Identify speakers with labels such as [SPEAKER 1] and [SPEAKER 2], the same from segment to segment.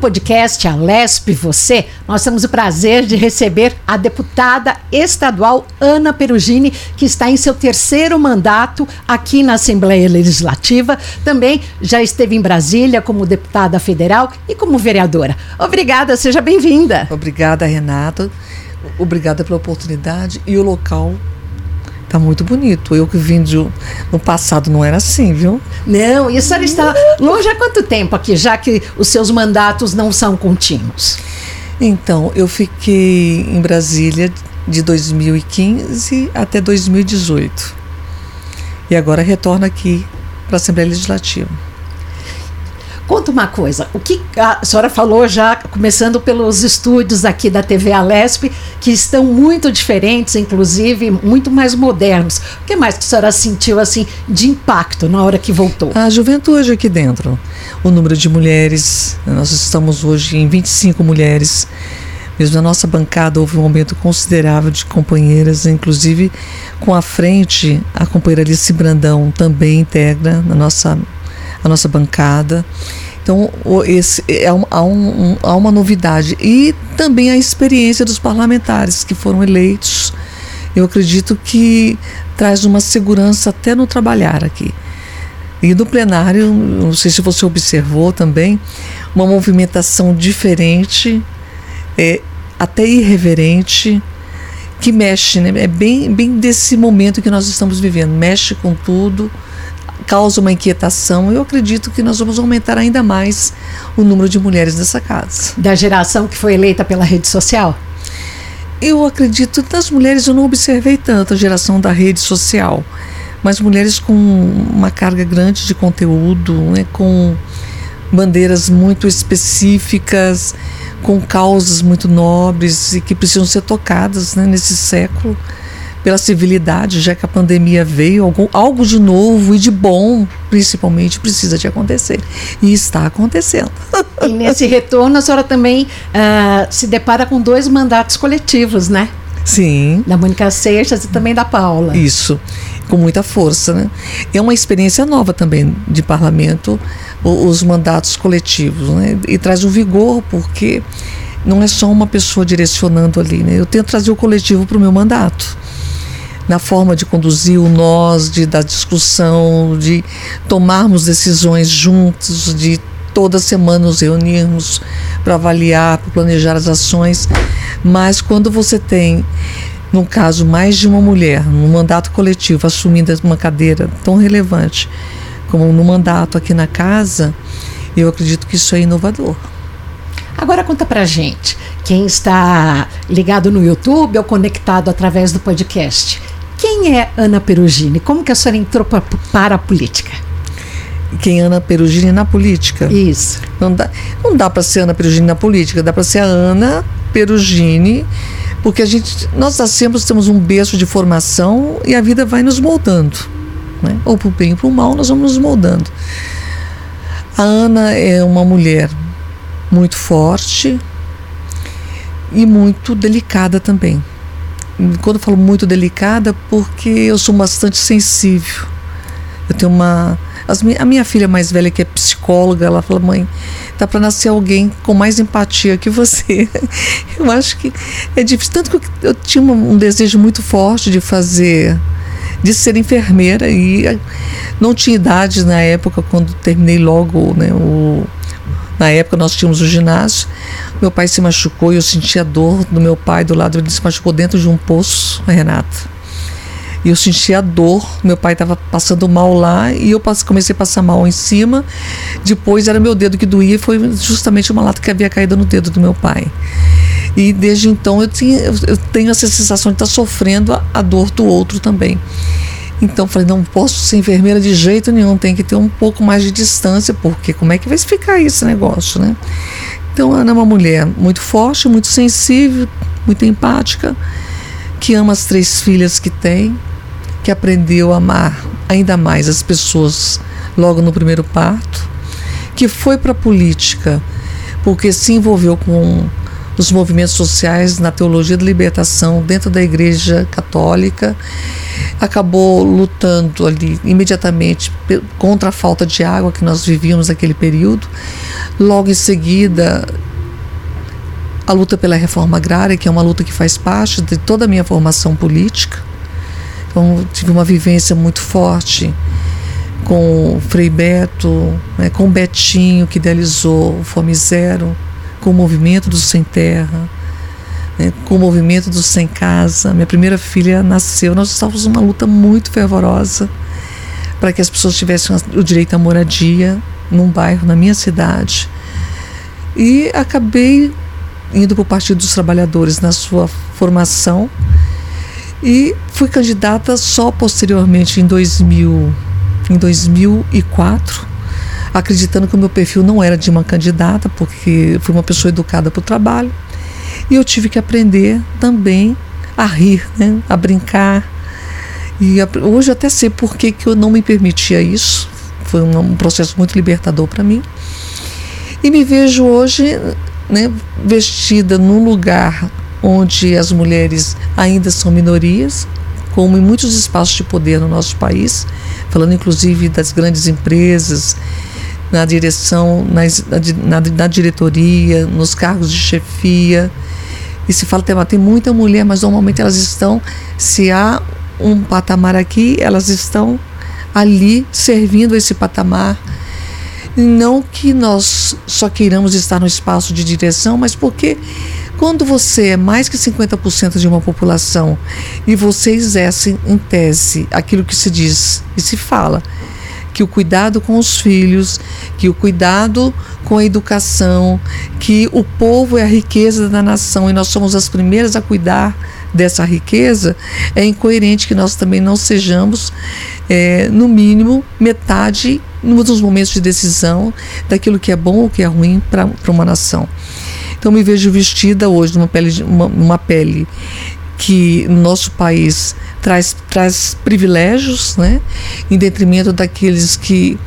[SPEAKER 1] podcast Alesp Você, nós temos o prazer de receber a deputada estadual Ana Perugini, que está em seu terceiro mandato aqui na Assembleia Legislativa. Também já esteve em Brasília como deputada federal e como vereadora. Obrigada, seja bem-vinda.
[SPEAKER 2] Obrigada, Renata. Obrigada pela oportunidade e o local Tá muito bonito. Eu que vim de, no passado não era assim, viu?
[SPEAKER 1] Não, e a senhora está longe há quanto tempo aqui, já que os seus mandatos não são contínuos?
[SPEAKER 2] Então, eu fiquei em Brasília de 2015 até 2018. E agora retorno aqui para a Assembleia Legislativa.
[SPEAKER 1] Conta uma coisa, o que a senhora falou já, começando pelos estúdios aqui da TV Alesp, que estão muito diferentes, inclusive muito mais modernos. O que mais que a senhora sentiu assim de impacto na hora que voltou?
[SPEAKER 2] A juventude aqui dentro. O número de mulheres, nós estamos hoje em 25 mulheres. Mesmo na nossa bancada houve um aumento considerável de companheiras, inclusive com a frente, a companheira Alice Brandão também integra na nossa a nossa bancada. Então, esse, é um, há, um, há uma novidade. E também a experiência dos parlamentares que foram eleitos. Eu acredito que traz uma segurança até no trabalhar aqui. E no plenário, não sei se você observou também, uma movimentação diferente, é, até irreverente, que mexe, né? é bem, bem desse momento que nós estamos vivendo, mexe com tudo causa uma inquietação. Eu acredito que nós vamos aumentar ainda mais o número de mulheres nessa casa.
[SPEAKER 1] Da geração que foi eleita pela rede social?
[SPEAKER 2] Eu acredito das mulheres, eu não observei tanto a geração da rede social, mas mulheres com uma carga grande de conteúdo, né, com bandeiras muito específicas, com causas muito nobres e que precisam ser tocadas né, nesse século pela civilidade, já que a pandemia veio, algo, algo de novo e de bom, principalmente, precisa de acontecer. E está acontecendo.
[SPEAKER 1] E nesse retorno, a senhora também uh, se depara com dois mandatos coletivos, né?
[SPEAKER 2] Sim.
[SPEAKER 1] Da Mônica Seixas e também da Paula.
[SPEAKER 2] Isso, com muita força, né? É uma experiência nova também de parlamento, os mandatos coletivos, né? E traz um vigor, porque não é só uma pessoa direcionando ali, né? Eu tento trazer o coletivo para o meu mandato na forma de conduzir o nós, de da discussão, de tomarmos decisões juntos, de toda semana nos reunirmos para avaliar, para planejar as ações. Mas quando você tem, no caso, mais de uma mulher no mandato coletivo assumindo uma cadeira tão relevante como no mandato aqui na casa, eu acredito que isso é inovador.
[SPEAKER 1] Agora conta pra gente, quem está ligado no YouTube ou conectado através do podcast, quem é Ana Perugini? Como que a senhora entrou pra, para a política?
[SPEAKER 2] Quem é Ana Perugini na política?
[SPEAKER 1] Isso.
[SPEAKER 2] Não dá, não dá para ser Ana Perugini na política, dá para ser a Ana Perugini, porque a gente, nós nascemos, temos um berço de formação e a vida vai nos moldando. Né? Ou para o bem ou para o mal, nós vamos nos moldando. A Ana é uma mulher muito forte e muito delicada também quando eu falo muito delicada, porque eu sou bastante sensível. Eu tenho uma. As, a minha filha mais velha, que é psicóloga, ela fala: mãe, tá para nascer alguém com mais empatia que você. eu acho que é difícil. Tanto que eu, eu tinha um, desejo muito forte de fazer de ser enfermeira e não tinha idade na época quando terminei logo né, o, na época nós tínhamos o ginásio. Meu pai se machucou e eu sentia dor do meu pai do lado. Ele se machucou dentro de um poço, Renata. E eu sentia dor. Meu pai estava passando mal lá e eu comecei a passar mal em cima. Depois era meu dedo que doía e foi justamente uma lata que havia caído no dedo do meu pai. E desde então eu, tinha, eu tenho essa sensação de estar sofrendo a, a dor do outro também. Então falei, não posso ser enfermeira de jeito nenhum, tem que ter um pouco mais de distância, porque como é que vai ficar esse negócio, né? Então Ana é uma mulher muito forte, muito sensível, muito empática, que ama as três filhas que tem, que aprendeu a amar ainda mais as pessoas logo no primeiro parto, que foi para a política porque se envolveu com nos movimentos sociais, na teologia da libertação, dentro da Igreja Católica. Acabou lutando ali imediatamente contra a falta de água que nós vivíamos naquele período. Logo em seguida, a luta pela reforma agrária, que é uma luta que faz parte de toda a minha formação política. Então, tive uma vivência muito forte com Frei Beto, né, com Betinho, que idealizou o Fome Zero, com o movimento do Sem Terra, né, com o movimento do Sem Casa. Minha primeira filha nasceu, nós estávamos numa luta muito fervorosa para que as pessoas tivessem o direito à moradia num bairro, na minha cidade. E acabei indo para o Partido dos Trabalhadores na sua formação e fui candidata só posteriormente em 2000, em 2004, acreditando que o meu perfil não era de uma candidata, porque fui uma pessoa educada para o trabalho. E eu tive que aprender também a rir, né? a brincar. E a, hoje até sei por que, que eu não me permitia isso. Foi um, um processo muito libertador para mim. E me vejo hoje né, vestida num lugar onde as mulheres ainda são minorias, como em muitos espaços de poder no nosso país, falando inclusive das grandes empresas, na direção, na, na, diretoria, nos cargos de chefia. E se fala, tem, tem muita mulher, mas normalmente elas estão, se há um patamar aqui, elas estão ali servindo esse patamar não que nós só queiramos estar no espaço de direção, mas porque quando você é mais que 50% de uma população e você exerce em tese aquilo que se diz e se fala, que o cuidado com os filhos, que o cuidado com a educação, que o povo é a riqueza da nação e nós somos as primeiras a cuidar dessa riqueza, é incoerente que nós também não sejamos, é, no mínimo, metade nos momentos de decisão daquilo que é bom ou que é ruim para uma nação. Então me vejo vestida hoje numa pele, uma, uma pele que no nosso país traz, traz privilégios, né, em detrimento daqueles que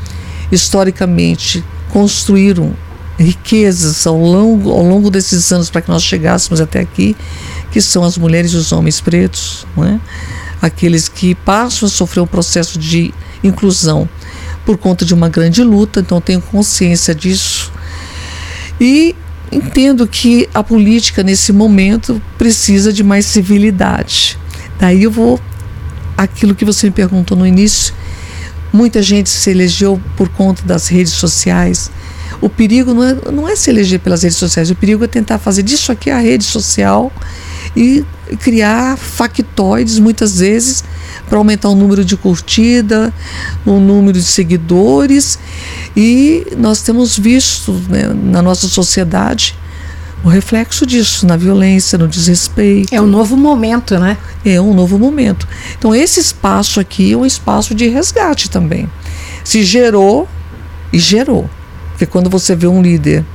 [SPEAKER 2] historicamente construíram riquezas ao longo, ao longo desses anos para que nós chegássemos até aqui, que são as mulheres e os homens pretos, né? aqueles que passam a sofrer um processo de inclusão por conta de uma grande luta, então tenho consciência disso. E entendo que a política nesse momento precisa de mais civilidade. Daí eu vou aquilo que você me perguntou no início. Muita gente se elegeu por conta das redes sociais. O perigo não é, não é se eleger pelas redes sociais, o perigo é tentar fazer disso aqui a rede social e criar factoides muitas vezes para aumentar o número de curtida, o número de seguidores e nós temos visto né, na nossa sociedade o reflexo disso na violência, no desrespeito.
[SPEAKER 1] É um novo momento, né?
[SPEAKER 2] É um novo momento. Então esse espaço aqui é um espaço de resgate também. Se gerou e gerou. Porque quando você vê um líder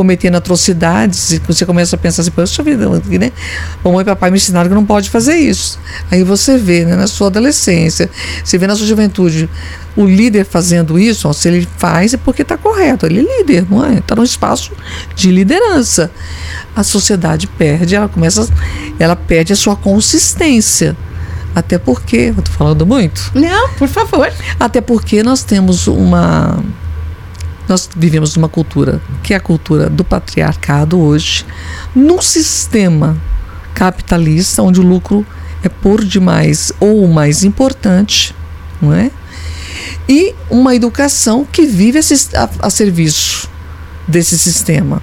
[SPEAKER 2] cometendo atrocidades, e você começa a pensar assim, poxa vida, né? Mamãe e papai me ensinaram que não pode fazer isso. Aí você vê, né, na sua adolescência, você vê na sua juventude, o líder fazendo isso, ó, se ele faz é porque está correto, ele é líder, não é? Está num espaço de liderança. A sociedade perde, ela começa, ela perde a sua consistência. Até porque, eu estou falando muito?
[SPEAKER 1] Não, por favor.
[SPEAKER 2] Até porque nós temos uma nós vivemos numa cultura que é a cultura do patriarcado hoje, num sistema capitalista onde o lucro é por demais ou o mais importante, não é? E uma educação que vive a, a, a serviço desse sistema.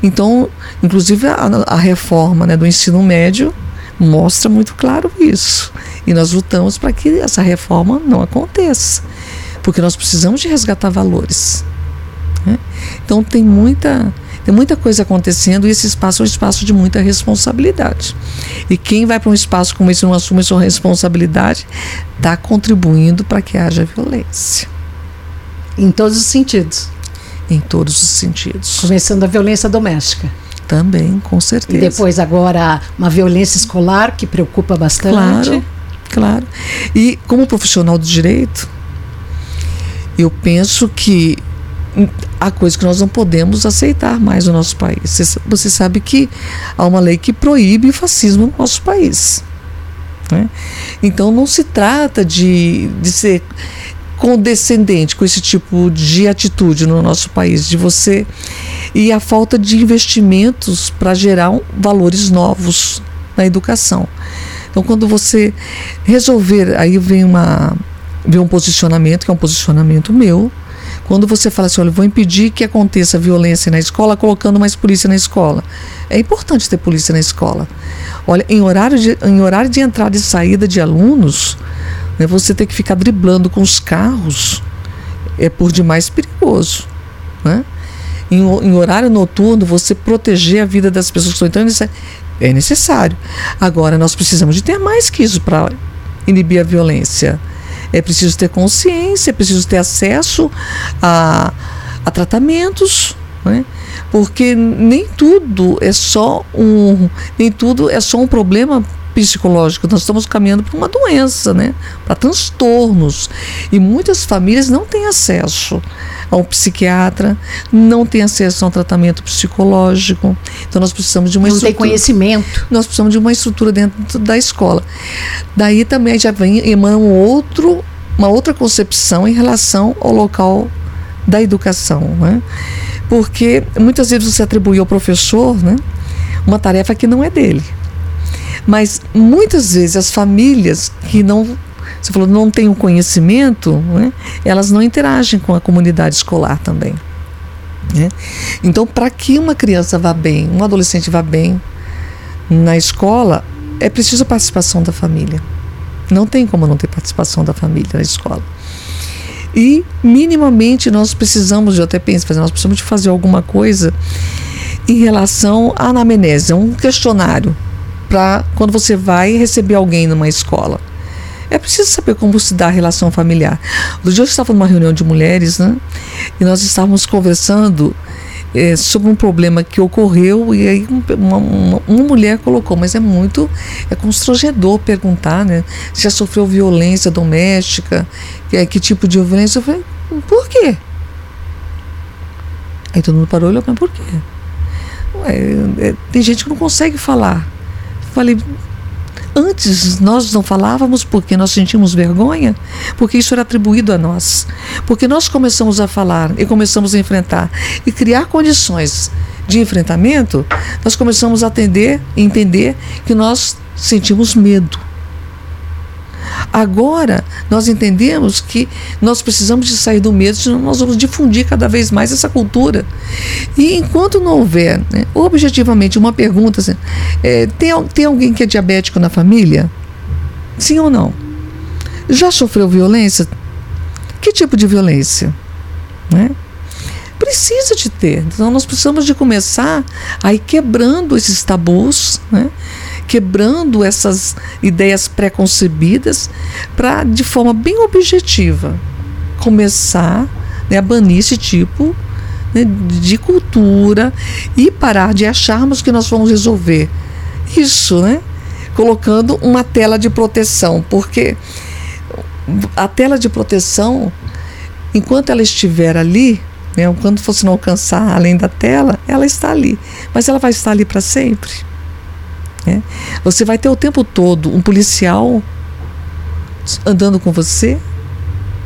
[SPEAKER 2] Então, inclusive a, a reforma né, do ensino médio mostra muito claro isso. E nós lutamos para que essa reforma não aconteça, porque nós precisamos de resgatar valores. Então tem muita, tem muita coisa acontecendo e esse espaço é um espaço de muita responsabilidade. E quem vai para um espaço como esse e não assume sua responsabilidade está contribuindo para que haja violência.
[SPEAKER 1] Em todos os sentidos.
[SPEAKER 2] Em todos os sentidos.
[SPEAKER 1] Começando a violência doméstica.
[SPEAKER 2] Também, com certeza.
[SPEAKER 1] E depois agora uma violência escolar que preocupa bastante.
[SPEAKER 2] Claro, claro. E como profissional do direito, eu penso que há coisas que nós não podemos aceitar mais no nosso país. Você, sabe que há uma lei que proíbe o fascismo no nosso país. Né? Então não se trata de, de ser condescendente com esse tipo de atitude no nosso país, de você e a falta de investimentos para gerar um, valores novos na educação. Então, quando você resolver, aí vem uma vem um posicionamento que é um posicionamento meu. Quando você fala assim, olha, vou impedir que aconteça violência na escola, colocando mais polícia na escola. É importante ter polícia na escola. Olha, em horário de, em horário de entrada e saída de alunos, né, você ter que ficar driblando com os carros é por demais perigoso. Né? Em, em, horário noturno, você proteger a vida das pessoas que estão entrando, isso é, é necessário. Agora, nós precisamos de ter mais que isso para inibir a violência. É preciso ter consciência, é preciso ter acesso a, a tratamentos, né? porque nem tudo é só um nem tudo é só um problema psicológico, nós estamos caminhando para uma doença, né? para transtornos. E muitas famílias não têm acesso a um psiquiatra, não têm acesso a um tratamento psicológico. Então nós precisamos de uma
[SPEAKER 1] não
[SPEAKER 2] estrutura.
[SPEAKER 1] Não tem conhecimento.
[SPEAKER 2] Nós precisamos de uma estrutura dentro da escola. Daí também já vem emana um outro, uma outra concepção em relação ao local da educação. Né? Porque muitas vezes você atribui ao professor né, uma tarefa que não é dele. Mas muitas vezes as famílias que não você falou não têm o conhecimento, né, elas não interagem com a comunidade escolar também. Né? Então, para que uma criança vá bem, um adolescente vá bem na escola, é preciso a participação da família. Não tem como não ter participação da família na escola. E minimamente nós precisamos, eu até penso, nós precisamos de fazer alguma coisa em relação à anamnese, um questionário para quando você vai receber alguém numa escola. É preciso saber como se dá a relação familiar. No dia eu estava numa reunião de mulheres, né? E nós estávamos conversando é, sobre um problema que ocorreu e aí uma, uma, uma, mulher colocou, mas é muito é constrangedor perguntar, né? Se já sofreu violência doméstica, que, que tipo de violência? Eu falei, por quê? Aí todo mundo parou e olhou, mas por quê? Ué, é, tem gente que não consegue falar. Falei, antes nós não falávamos porque nós sentimos vergonha, porque isso era atribuído a nós. Porque nós começamos a falar e começamos a enfrentar e criar condições de enfrentamento, nós começamos a atender e entender que nós sentimos medo. Agora, nós entendemos que nós precisamos de sair do medo, senão nós vamos difundir cada vez mais essa cultura. E enquanto não houver, né, objetivamente, uma pergunta: assim, é, tem, tem alguém que é diabético na família? Sim ou não? Já sofreu violência? Que tipo de violência? Né? Precisa de ter. Então, nós precisamos de começar a ir quebrando esses tabus, né? Quebrando essas ideias preconcebidas para, de forma bem objetiva, começar né, a banir esse tipo né, de cultura e parar de acharmos que nós vamos resolver isso, né? Colocando uma tela de proteção, porque a tela de proteção, enquanto ela estiver ali, né, quando você não alcançar além da tela, ela está ali, mas ela vai estar ali para sempre. Né? Você vai ter o tempo todo um policial andando com você?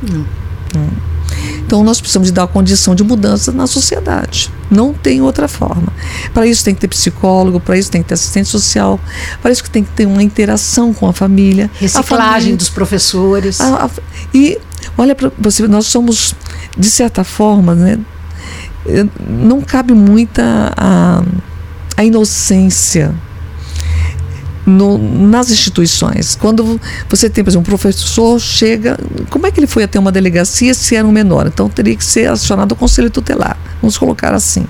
[SPEAKER 2] Não. Não. Então nós precisamos de dar uma condição de mudança na sociedade. Não tem outra forma. Para isso tem que ter psicólogo, para isso tem que ter assistente social, para isso que tem que ter uma interação com a família.
[SPEAKER 1] Reciclagem
[SPEAKER 2] a família,
[SPEAKER 1] dos professores.
[SPEAKER 2] A, a, e olha para você, nós somos de certa forma, né? Não cabe muita a, a inocência no, nas instituições. Quando você tem, por exemplo, um professor chega, como é que ele foi até uma delegacia se era um menor? Então teria que ser acionado o conselho tutelar. Vamos colocar assim.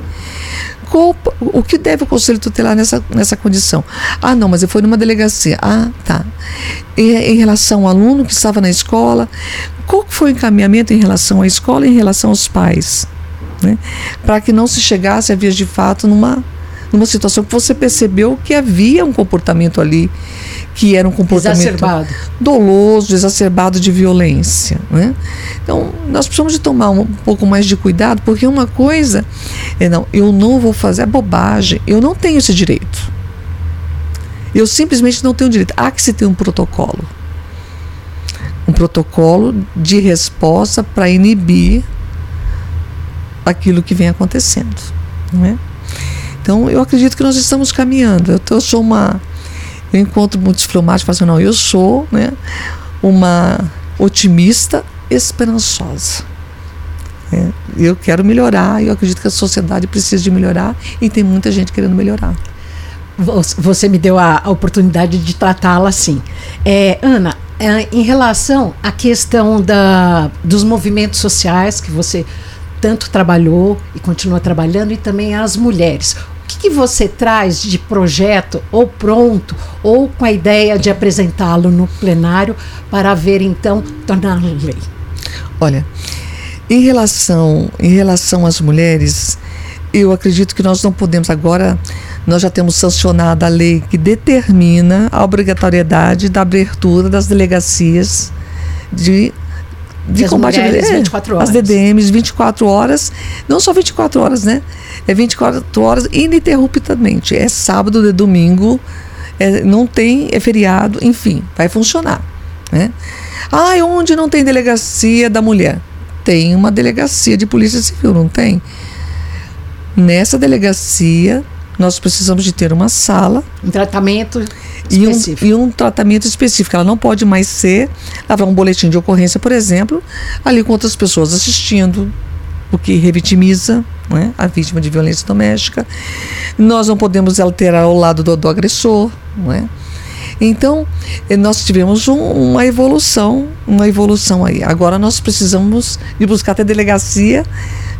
[SPEAKER 2] O que deve o conselho tutelar nessa, nessa condição? Ah, não, mas ele foi numa delegacia. Ah, tá. E, em relação ao aluno que estava na escola, qual foi o encaminhamento em relação à escola e em relação aos pais? Né? Para que não se chegasse a vias de fato numa numa situação que você percebeu que havia um comportamento ali que era um comportamento
[SPEAKER 1] exacerbado.
[SPEAKER 2] doloso, exacerbado de violência. Né? Então, nós precisamos de tomar um pouco mais de cuidado, porque uma coisa é, não, eu não vou fazer, é bobagem, eu não tenho esse direito. Eu simplesmente não tenho direito. Há que se ter um protocolo. Um protocolo de resposta para inibir aquilo que vem acontecendo. Não é? Então, eu acredito que nós estamos caminhando. Eu, eu sou uma. Eu encontro muitos fleumáticos e falo assim, não, eu sou né, uma otimista esperançosa. É, eu quero melhorar, eu acredito que a sociedade precisa de melhorar e tem muita gente querendo melhorar.
[SPEAKER 1] Você me deu a, a oportunidade de tratá-la assim. É, Ana, é, em relação à questão da, dos movimentos sociais que você tanto trabalhou e continua trabalhando, e também as mulheres. O que, que você traz de projeto, ou pronto, ou com a ideia de apresentá-lo no plenário para ver então torná-lo lei?
[SPEAKER 2] Olha, em relação, em relação às mulheres, eu acredito que nós não podemos agora. Nós já temos sancionado a lei que determina a obrigatoriedade da abertura das delegacias de
[SPEAKER 1] de as combate mulheres, é, 24 horas.
[SPEAKER 2] As DDMs 24 horas, não só 24 horas, né? É 24 horas ininterruptamente. É sábado, de domingo, é, não tem, é feriado, enfim, vai funcionar. Né? Ah, onde não tem delegacia da mulher? Tem uma delegacia de polícia civil, não tem? Nessa delegacia, nós precisamos de ter uma sala.
[SPEAKER 1] Um tratamento
[SPEAKER 2] e um, e um, tratamento específico. Ela não pode mais ser lavar um boletim de ocorrência, por exemplo, ali com outras pessoas assistindo, o que revitimiza né, a vítima de violência doméstica. Nós não podemos alterar ao lado do, do agressor. Não é? Então, eh, nós tivemos um, uma evolução, uma evolução aí. Agora nós precisamos de buscar até delegacia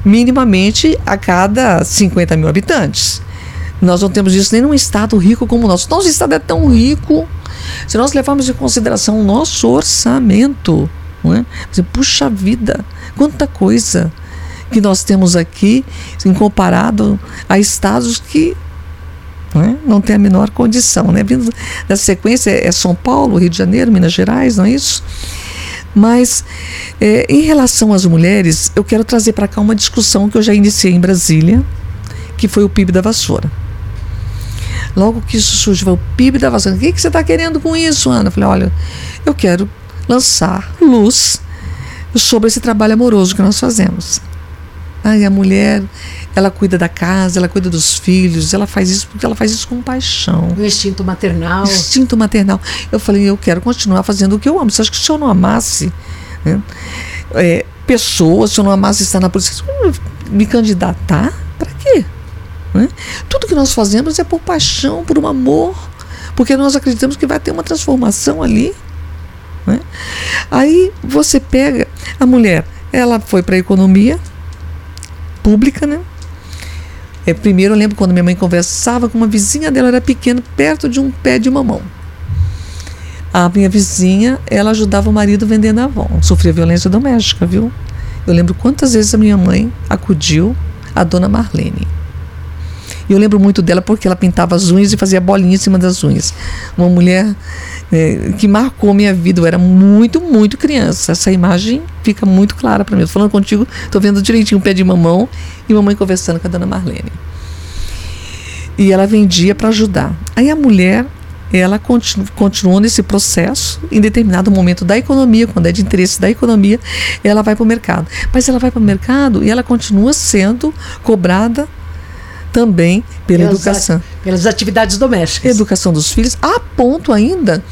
[SPEAKER 2] minimamente a cada 50 mil habitantes. Nós não temos isso nem num estado rico como o nosso. Nosso estado é tão rico. Se nós levarmos em consideração o nosso orçamento, não é? Puxa vida, quanta coisa que nós temos aqui em comparado a estados que não, é? não tem a menor condição. Né? Vindo da sequência é São Paulo, Rio de Janeiro, Minas Gerais, não é isso? Mas é, em relação às mulheres, eu quero trazer para cá uma discussão que eu já iniciei em Brasília, que foi o PIB da vassoura. Logo que isso surge, o PIB da vacina. O que, que você está querendo com isso, Ana? Eu falei, olha, eu quero lançar luz sobre esse trabalho amoroso que nós fazemos. Ai, a mulher, ela cuida da casa, ela cuida dos filhos, ela faz isso porque ela faz isso com paixão.
[SPEAKER 1] O instinto maternal.
[SPEAKER 2] Instinto maternal. Eu falei, eu quero continuar fazendo o que eu amo. Você acha que se eu não amasse né, é, pessoas, se eu não amasse estar na polícia, me candidatar? Para quê? Né? Tudo que nós fazemos é por paixão, por um amor, porque nós acreditamos que vai ter uma transformação ali. Né? Aí você pega a mulher, ela foi para a economia pública, né? É, primeiro eu lembro quando minha mãe conversava com uma vizinha dela, era pequena, perto de um pé de mamão. A minha vizinha, ela ajudava o marido vendendo Avon, sofria violência doméstica, viu? Eu lembro quantas vezes a minha mãe acudiu a dona Marlene. E eu lembro muito dela porque ela pintava as unhas e fazia bolinha em cima das unhas. Uma mulher é, que marcou minha vida. Eu era muito, muito criança. Essa imagem fica muito clara para mim. Falando contigo, estou vendo direitinho o pé de mamão e mamãe conversando com a dona Marlene. E ela vendia para ajudar. Aí a mulher ela continu, continuou nesse processo, em determinado momento da economia, quando é de interesse da economia, ela vai para o mercado. Mas ela vai para o mercado e ela continua sendo cobrada também pela pelas educação.
[SPEAKER 1] pelas atividades domésticas.
[SPEAKER 2] Educação dos filhos, a ponto ainda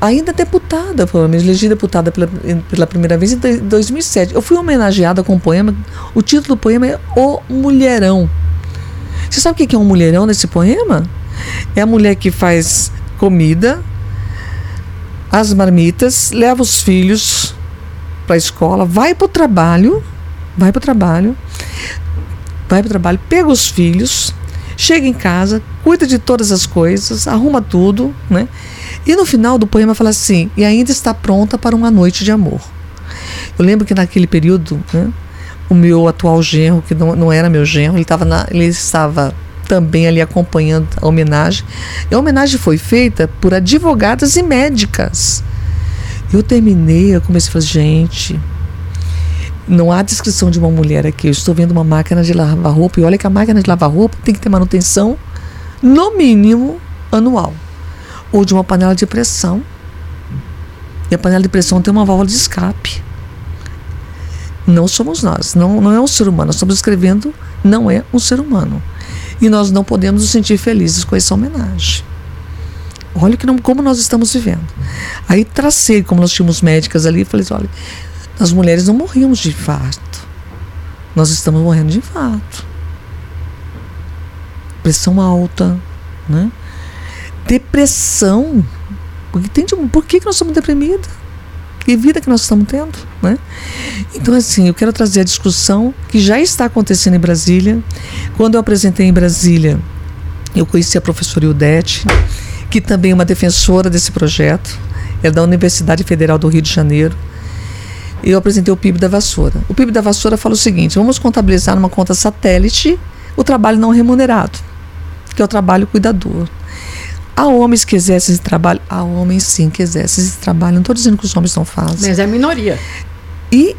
[SPEAKER 2] ainda deputada, foi elegi deputada pela, pela primeira vez em 2007. Eu fui homenageada com um poema, o título do poema é O Mulherão. Você sabe o que é um mulherão nesse poema? É a mulher que faz comida, as marmitas, leva os filhos para a escola, vai para o trabalho, vai para o trabalho, vai para o trabalho, pega os filhos, chega em casa, cuida de todas as coisas, arruma tudo, né? E no final do poema fala assim: e ainda está pronta para uma noite de amor. Eu lembro que naquele período, né, o meu atual genro, que não, não era meu genro, ele, tava na, ele estava também ali acompanhando a homenagem. E a homenagem foi feita por advogadas e médicas. Eu terminei, eu comecei a falar, gente, não há descrição de uma mulher aqui. Eu estou vendo uma máquina de lavar roupa e olha que a máquina de lavar roupa tem que ter manutenção no mínimo anual. Ou de uma panela de pressão. E a panela de pressão tem uma válvula de escape. Não somos nós, não, não é um ser humano. Nós estamos escrevendo, não é um ser humano. E nós não podemos nos sentir felizes com essa homenagem. Olha que não, como nós estamos vivendo. Aí tracei, como nós tínhamos médicas ali, falei assim, olha, as mulheres não morríamos de infarto. Nós estamos morrendo de infarto. Pressão alta, né? Depressão. Porque tem de, por que, que nós estamos deprimidos? Que vida que nós estamos tendo, né? Então, assim, eu quero trazer a discussão que já está acontecendo em Brasília. Quando eu apresentei em Brasília, eu conheci a professora Ildete, que também é uma defensora desse projeto, é da Universidade Federal do Rio de Janeiro. Eu apresentei o PIB da vassoura. O PIB da vassoura fala o seguinte: vamos contabilizar numa conta satélite o trabalho não remunerado, que é o trabalho cuidador. Há homens que exercem esse trabalho, há homens sim que exercem esse trabalho. Não estou dizendo que os homens não fazem.
[SPEAKER 1] Mas é minoria.
[SPEAKER 2] E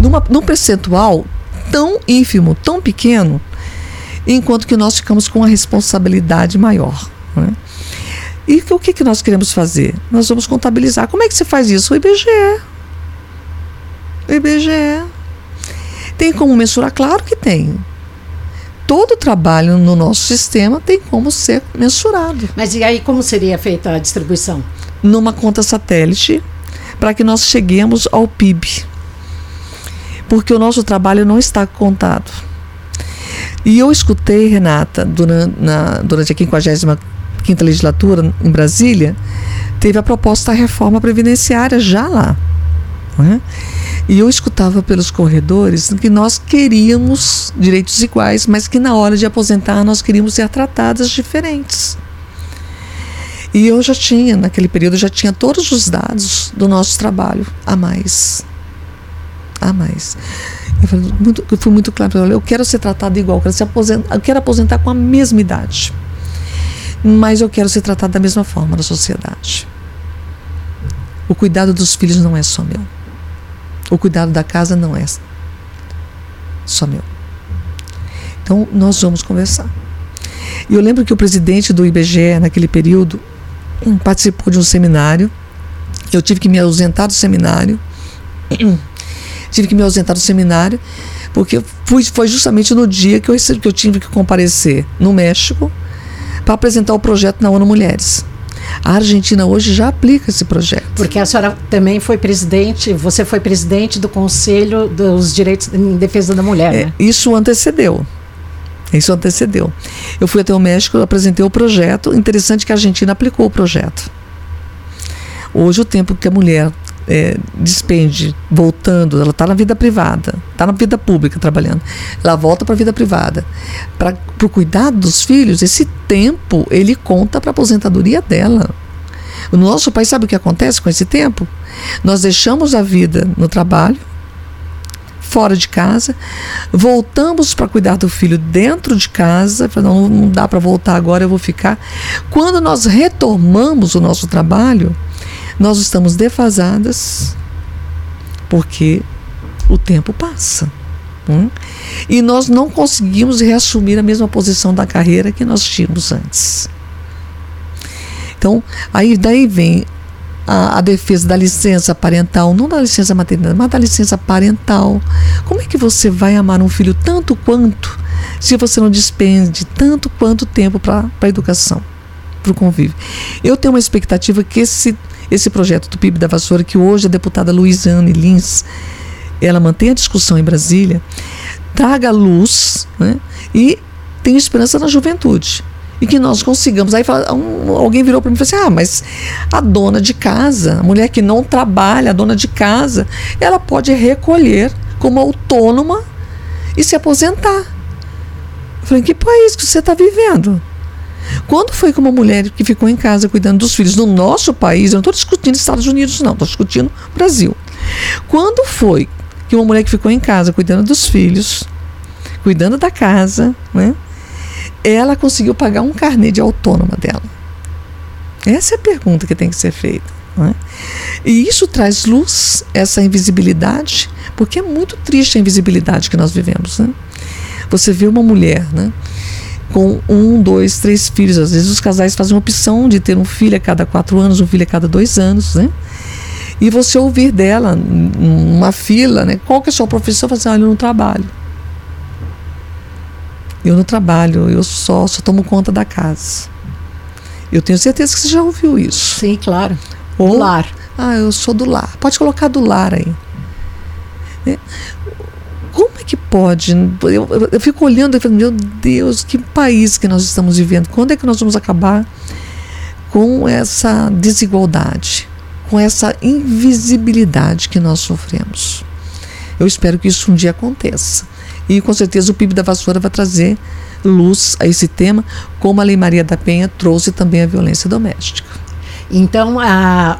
[SPEAKER 2] numa, num percentual tão ínfimo, tão pequeno, enquanto que nós ficamos com uma responsabilidade maior. Né? E o que, que nós queremos fazer? Nós vamos contabilizar. Como é que você faz isso? O IBGE. O IBGE. Tem como mensurar? Claro que tem todo o trabalho no nosso sistema tem como ser mensurado.
[SPEAKER 1] Mas e aí como seria feita a distribuição?
[SPEAKER 2] Numa conta satélite, para que nós cheguemos ao PIB. Porque o nosso trabalho não está contado. E eu escutei, Renata, durante, na, durante a 55 legislatura em Brasília, teve a proposta da reforma previdenciária já lá. Né? E eu escutava pelos corredores que nós queríamos direitos iguais, mas que na hora de aposentar nós queríamos ser tratadas diferentes. E eu já tinha, naquele período, já tinha todos os dados do nosso trabalho a mais. A mais. Eu, falei, muito, eu fui muito claro, eu quero ser tratada igual, eu quero, ser aposentar, eu quero aposentar com a mesma idade. Mas eu quero ser tratada da mesma forma na sociedade. O cuidado dos filhos não é só meu. O cuidado da casa não é só meu. Então, nós vamos conversar. E eu lembro que o presidente do IBGE, naquele período, participou de um seminário. Eu tive que me ausentar do seminário. tive que me ausentar do seminário, porque fui, foi justamente no dia que eu, que eu tive que comparecer no México para apresentar o projeto na ONU Mulheres. A Argentina hoje já aplica esse projeto.
[SPEAKER 1] Porque a senhora também foi presidente, você foi presidente do Conselho dos Direitos em Defesa da Mulher, é, né?
[SPEAKER 2] Isso antecedeu. Isso antecedeu. Eu fui até o México, apresentei o projeto. Interessante que a Argentina aplicou o projeto. Hoje, o tempo que a mulher é, despende voltando, ela está na vida privada, está na vida pública trabalhando, ela volta para a vida privada. Para o cuidado dos filhos, esse tempo ele conta para a aposentadoria dela. No nosso país, sabe o que acontece com esse tempo? Nós deixamos a vida no trabalho, fora de casa, voltamos para cuidar do filho dentro de casa, não, não dá para voltar agora, eu vou ficar. Quando nós retomamos o nosso trabalho, nós estamos defasadas porque o tempo passa. Hum? E nós não conseguimos reassumir a mesma posição da carreira que nós tínhamos antes. Então, aí daí vem a, a, defesa da licença parental, não da licença maternidade, mas da licença parental. Como é que você vai amar um filho tanto quanto se você não despende tanto quanto tempo para a educação, para o convívio? Eu tenho uma expectativa que esse esse projeto do PIB da Vassoura, que hoje a deputada Luiziane Lins, ela mantém a discussão em Brasília, traga luz né, e tem esperança na juventude. E que nós consigamos. Aí fala, um, alguém virou para mim e falou assim: ah, mas a dona de casa, a mulher que não trabalha, a dona de casa, ela pode recolher como autônoma e se aposentar. Eu falei: que país que você está vivendo? Quando foi que uma mulher que ficou em casa cuidando dos filhos no nosso país, eu não estou discutindo Estados Unidos, não, estou discutindo Brasil. Quando foi que uma mulher que ficou em casa cuidando dos filhos, cuidando da casa, né? ela conseguiu pagar um carnê de autônoma dela? Essa é a pergunta que tem que ser feita. É? E isso traz luz, essa invisibilidade, porque é muito triste a invisibilidade que nós vivemos. Né? Você vê uma mulher né, com um, dois, três filhos. Às vezes os casais fazem uma opção de ter um filho a cada quatro anos, um filho a cada dois anos. Né? E você ouvir dela, numa fila, né, qual que é a sua profissão? Você assim, olha, eu não trabalho. Eu não trabalho, eu só, só tomo conta da casa. Eu tenho certeza que você já ouviu isso.
[SPEAKER 1] Sim, claro.
[SPEAKER 2] Ou, do lar. Ah, eu sou do lar. Pode colocar do lar aí. É. Como é que pode? Eu, eu, eu fico olhando e falando, meu Deus, que país que nós estamos vivendo. Quando é que nós vamos acabar com essa desigualdade, com essa invisibilidade que nós sofremos? Eu espero que isso um dia aconteça. E com certeza o PIB da Vassoura vai trazer luz a esse tema, como a Lei Maria da Penha trouxe também a violência doméstica.
[SPEAKER 1] Então, a,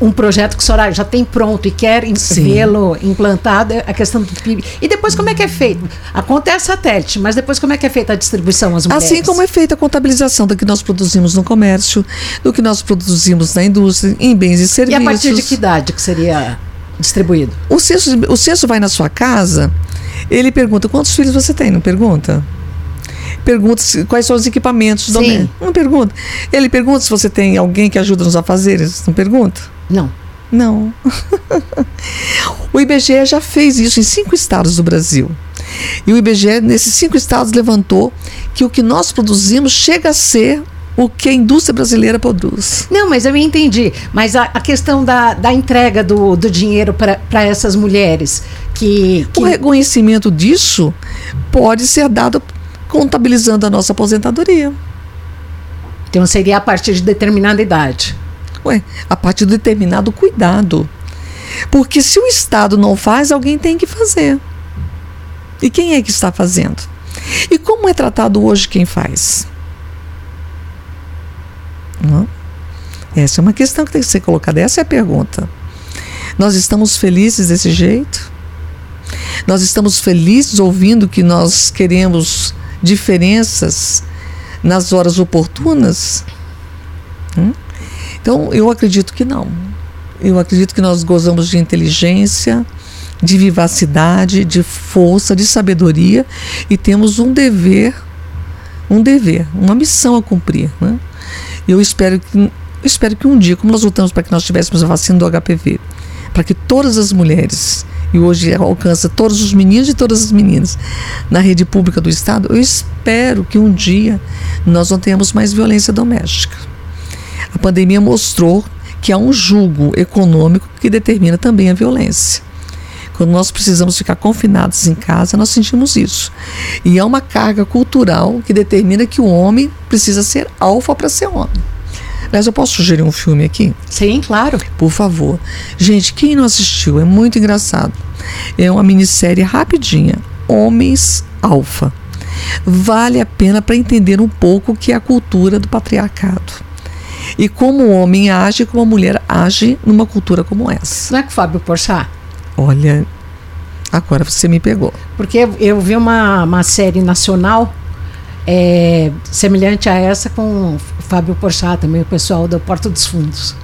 [SPEAKER 1] um projeto que a senhora já tem pronto e quer vê-lo implantado, é a questão do PIB. E depois como é que é feito? A conta é satélite, mas depois como é que é feita a distribuição às mulheres?
[SPEAKER 2] Assim como é feita a contabilização do que nós produzimos no comércio, do que nós produzimos na indústria, em bens e serviços.
[SPEAKER 1] E a partir de que idade que seria distribuído?
[SPEAKER 2] O censo, o censo vai na sua casa, ele pergunta quantos filhos você tem, não pergunta? pergunta quais são os equipamentos do domésticos. Não pergunta. Ele pergunta se você tem alguém que ajuda nos afazeres. Não pergunta?
[SPEAKER 1] Não.
[SPEAKER 2] Não. o IBGE já fez isso em cinco estados do Brasil. E o IBGE, nesses cinco estados, levantou que o que nós produzimos chega a ser o que a indústria brasileira produz.
[SPEAKER 1] Não, mas eu entendi. Mas a, a questão da, da entrega do, do dinheiro para essas mulheres que, que.
[SPEAKER 2] O reconhecimento disso pode ser dado contabilizando a nossa aposentadoria.
[SPEAKER 1] Então seria a partir de determinada idade.
[SPEAKER 2] Ué, a partir de determinado cuidado. Porque se o Estado não faz, alguém tem que fazer. E quem é que está fazendo? E como é tratado hoje quem faz? Não? Essa é uma questão que tem que ser colocada. Essa é a pergunta. Nós estamos felizes desse jeito? Nós estamos felizes ouvindo que nós queremos diferenças nas horas oportunas? Hum? Então, eu acredito que não. Eu acredito que nós gozamos de inteligência, de vivacidade, de força, de sabedoria e temos um dever, um dever, uma missão a cumprir. Né? Eu espero que, espero que um dia, como nós lutamos para que nós tivéssemos a vacina do HPV, para que todas as mulheres e hoje alcança todos os meninos e todas as meninas na rede pública do Estado, eu espero que um dia nós não tenhamos mais violência doméstica. A pandemia mostrou que há um julgo econômico que determina também a violência. Quando nós precisamos ficar confinados em casa, nós sentimos isso. E há uma carga cultural que determina que o homem precisa ser alfa para ser homem. Aliás, eu posso sugerir um filme aqui?
[SPEAKER 1] Sim, claro.
[SPEAKER 2] Por favor. Gente, quem não assistiu, é muito engraçado. É uma minissérie rapidinha. Homens Alfa. Vale a pena para entender um pouco o que é a cultura do patriarcado. E como o homem age, como a mulher age numa cultura como essa.
[SPEAKER 1] Não é com o Fábio Porchat?
[SPEAKER 2] Olha, agora você me pegou.
[SPEAKER 1] Porque eu vi uma, uma série nacional é, semelhante a essa com o Fábio Porchat também, o pessoal do Porto dos Fundos.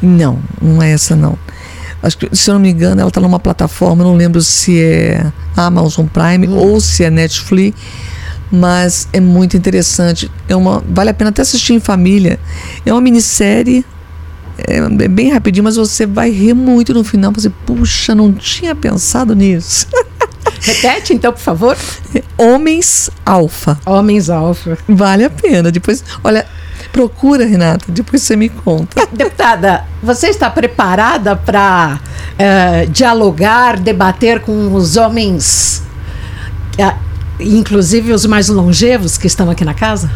[SPEAKER 2] Não, não é essa não. Acho que, se eu não me engano, ela está numa plataforma, não lembro se é Amazon Prime hum. ou se é Netflix, mas é muito interessante. É uma, vale a pena até assistir em família. É uma minissérie, é, é bem rapidinho, mas você vai rir muito no final. Você, puxa, não tinha pensado nisso.
[SPEAKER 1] Repete então, por favor.
[SPEAKER 2] Homens Alfa.
[SPEAKER 1] Homens Alfa.
[SPEAKER 2] Vale a pena. Depois, olha, procura, Renata, depois você me conta.
[SPEAKER 1] Deputada, você está preparada para uh, eh, dialogar, debater com os homens, uh, inclusive os mais longevos que estão aqui na casa?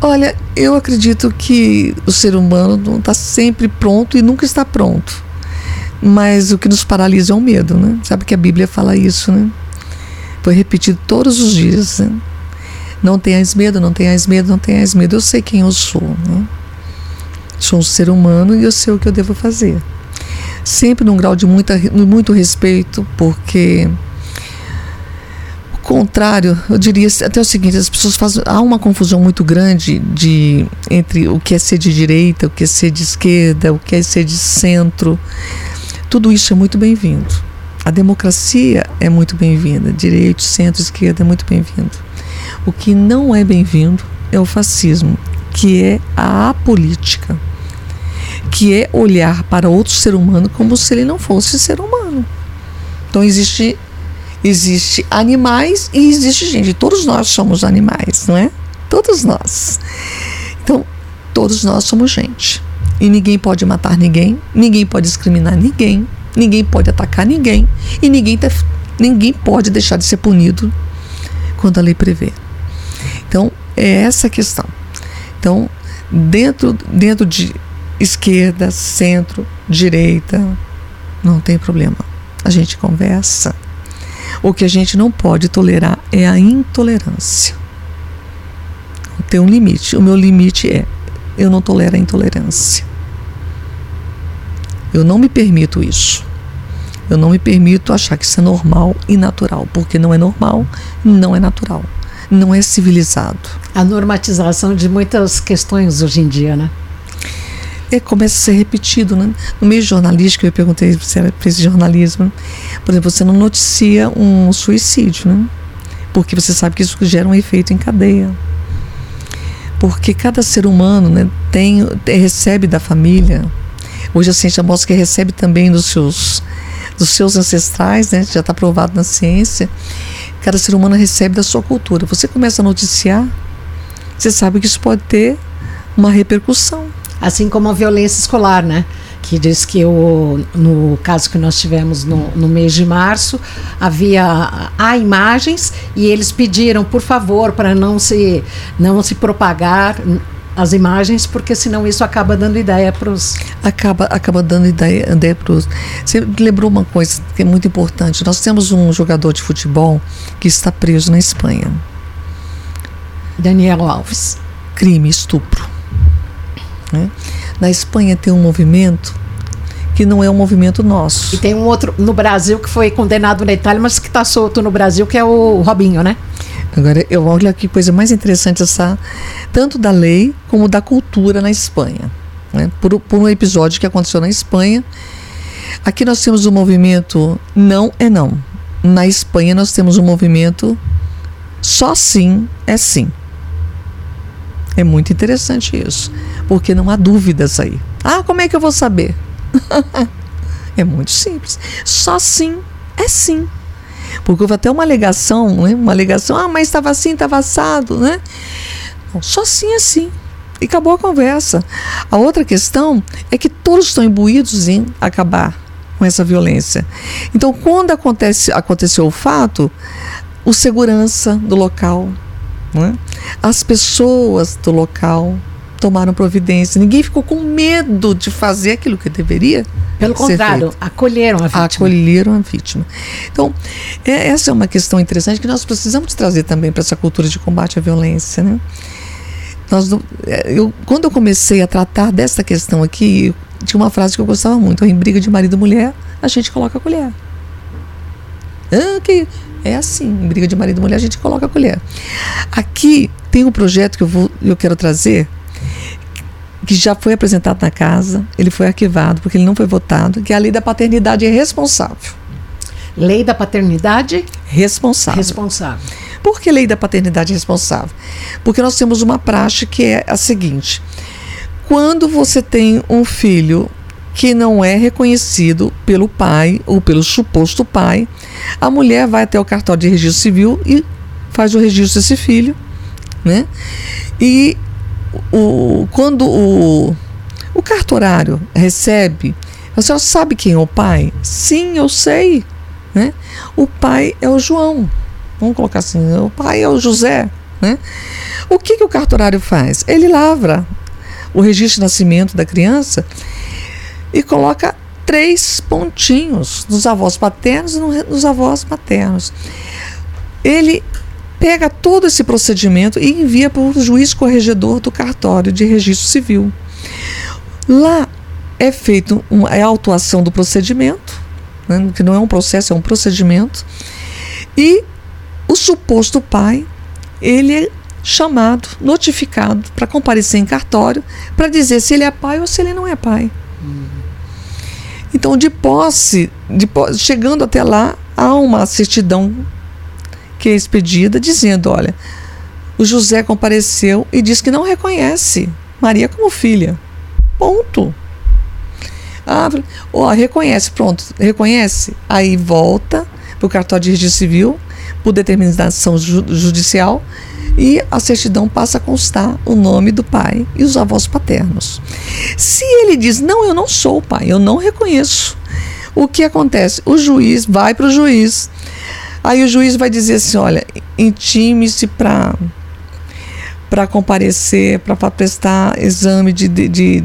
[SPEAKER 2] Olha, eu acredito que o ser humano não está sempre pronto e nunca está pronto. Mas o que nos paralisa é o medo, né? Sabe que a Bíblia fala isso, né? Foi repetido todos os dias, né? Não tenhas medo, não tenhas medo, não tenhas medo. Eu sei quem eu sou, né? Sou um ser humano e eu sei o que eu devo fazer. Sempre num grau de muita, muito respeito, porque contrário, eu diria até o seguinte: as pessoas fazem. Há uma confusão muito grande de, entre o que é ser de direita, o que é ser de esquerda, o que é ser de centro. Tudo isso é muito bem-vindo. A democracia é muito bem-vinda, direito, centro, esquerda é muito bem-vindo. O que não é bem-vindo é o fascismo, que é a apolítica, que é olhar para outro ser humano como se ele não fosse ser humano. Então existe existe animais e existe gente. Todos nós somos animais, não é? Todos nós. Então, todos nós somos gente. E ninguém pode matar ninguém, ninguém pode discriminar ninguém, ninguém pode atacar ninguém e ninguém, tá, ninguém pode deixar de ser punido quando a lei prevê. Então, é essa a questão. Então, dentro, dentro de esquerda, centro, direita, não tem problema. A gente conversa, o que a gente não pode tolerar é a intolerância. Tem um limite. O meu limite é: eu não tolero a intolerância. Eu não me permito isso. Eu não me permito achar que isso é normal e natural, porque não é normal, não é natural, não é civilizado.
[SPEAKER 1] A normatização de muitas questões hoje em dia, né?
[SPEAKER 2] É, começa a ser repetido. Né? No meio jornalístico, eu perguntei se era para esse jornalismo. Por exemplo, você não noticia um suicídio, né? porque você sabe que isso gera um efeito em cadeia. Porque cada ser humano né, tem, recebe da família. Hoje a ciência mostra que recebe também dos seus, dos seus ancestrais, né, já está provado na ciência. Cada ser humano recebe da sua cultura. Você começa a noticiar, você sabe que isso pode ter uma repercussão.
[SPEAKER 1] Assim como a violência escolar, né? que diz que o, no caso que nós tivemos no, no, mês de março, havia há imagens e eles pediram, por favor, para não se, não se propagar as imagens, porque senão isso acaba dando ideia para os.
[SPEAKER 2] Acaba, acaba dando ideia, ideia para os. Você lembrou uma coisa que é muito importante. Nós temos um jogador de futebol que está preso na Espanha.
[SPEAKER 1] Daniel Alves.
[SPEAKER 2] Crime, estupro. Né? Na Espanha tem um movimento que não é um movimento nosso.
[SPEAKER 1] E tem um outro no Brasil que foi condenado na Itália, mas que está solto no Brasil, que é o Robinho, né?
[SPEAKER 2] Agora, eu olho que coisa mais interessante essa, tanto da lei como da cultura na Espanha. Né? Por, por um episódio que aconteceu na Espanha. Aqui nós temos o um movimento não é não. Na Espanha nós temos um movimento só sim é sim. É muito interessante isso, porque não há dúvidas aí. Ah, como é que eu vou saber? é muito simples. Só sim é sim. Porque houve até uma alegação, né? uma alegação, ah, mas estava assim, estava assado, né? Não, só sim é sim. E acabou a conversa. A outra questão é que todos estão imbuídos em acabar com essa violência. Então, quando acontece, aconteceu o fato, o segurança do local, né? As pessoas do local tomaram providência. Ninguém ficou com medo de fazer aquilo que deveria.
[SPEAKER 1] Pelo contrário, feito. acolheram a vítima.
[SPEAKER 2] Acolheram a vítima. Então, é, essa é uma questão interessante que nós precisamos trazer também para essa cultura de combate à violência. Né? Nós, é, eu, quando eu comecei a tratar dessa questão aqui, tinha uma frase que eu gostava muito: em briga de marido e mulher, a gente coloca a colher. Ah, que é assim, em briga de marido e mulher a gente coloca a colher. Aqui tem um projeto que eu, vou, eu quero trazer, que já foi apresentado na casa, ele foi arquivado porque ele não foi votado, que é a lei da paternidade responsável.
[SPEAKER 1] Lei da paternidade
[SPEAKER 2] responsável.
[SPEAKER 1] Responsável.
[SPEAKER 2] Por que lei da paternidade responsável? Porque nós temos uma praxe que é a seguinte: quando você tem um filho que não é reconhecido pelo pai ou pelo suposto pai, a mulher vai até o cartório de registro civil e faz o registro desse filho, né? E o, quando o, o cartorário recebe, a senhora sabe quem é o pai? Sim, eu sei. Né? O pai é o João. Vamos colocar assim, o pai é o José. Né? O que, que o cartorário faz? Ele lavra o registro de nascimento da criança e coloca três pontinhos nos avós paternos e nos avós maternos. Ele pega todo esse procedimento e envia para o juiz corregedor do cartório de registro civil. Lá é feito uma, é a autuação do procedimento, né, que não é um processo, é um procedimento, e o suposto pai, ele é chamado, notificado para comparecer em cartório para dizer se ele é pai ou se ele não é pai. Então, de posse, de posse, chegando até lá, há uma certidão que é expedida dizendo: olha, o José compareceu e diz que não reconhece Maria como filha. Ponto. Ah, ó, reconhece, pronto, reconhece. Aí volta para o cartório de registro civil, por determinação ju judicial, e a certidão passa a constar o nome do pai e os avós paternos. Se ele diz, não, eu não sou o pai, eu não reconheço, o que acontece? O juiz vai para o juiz, aí o juiz vai dizer assim: olha, intime-se para para comparecer, para prestar exame de, de, de,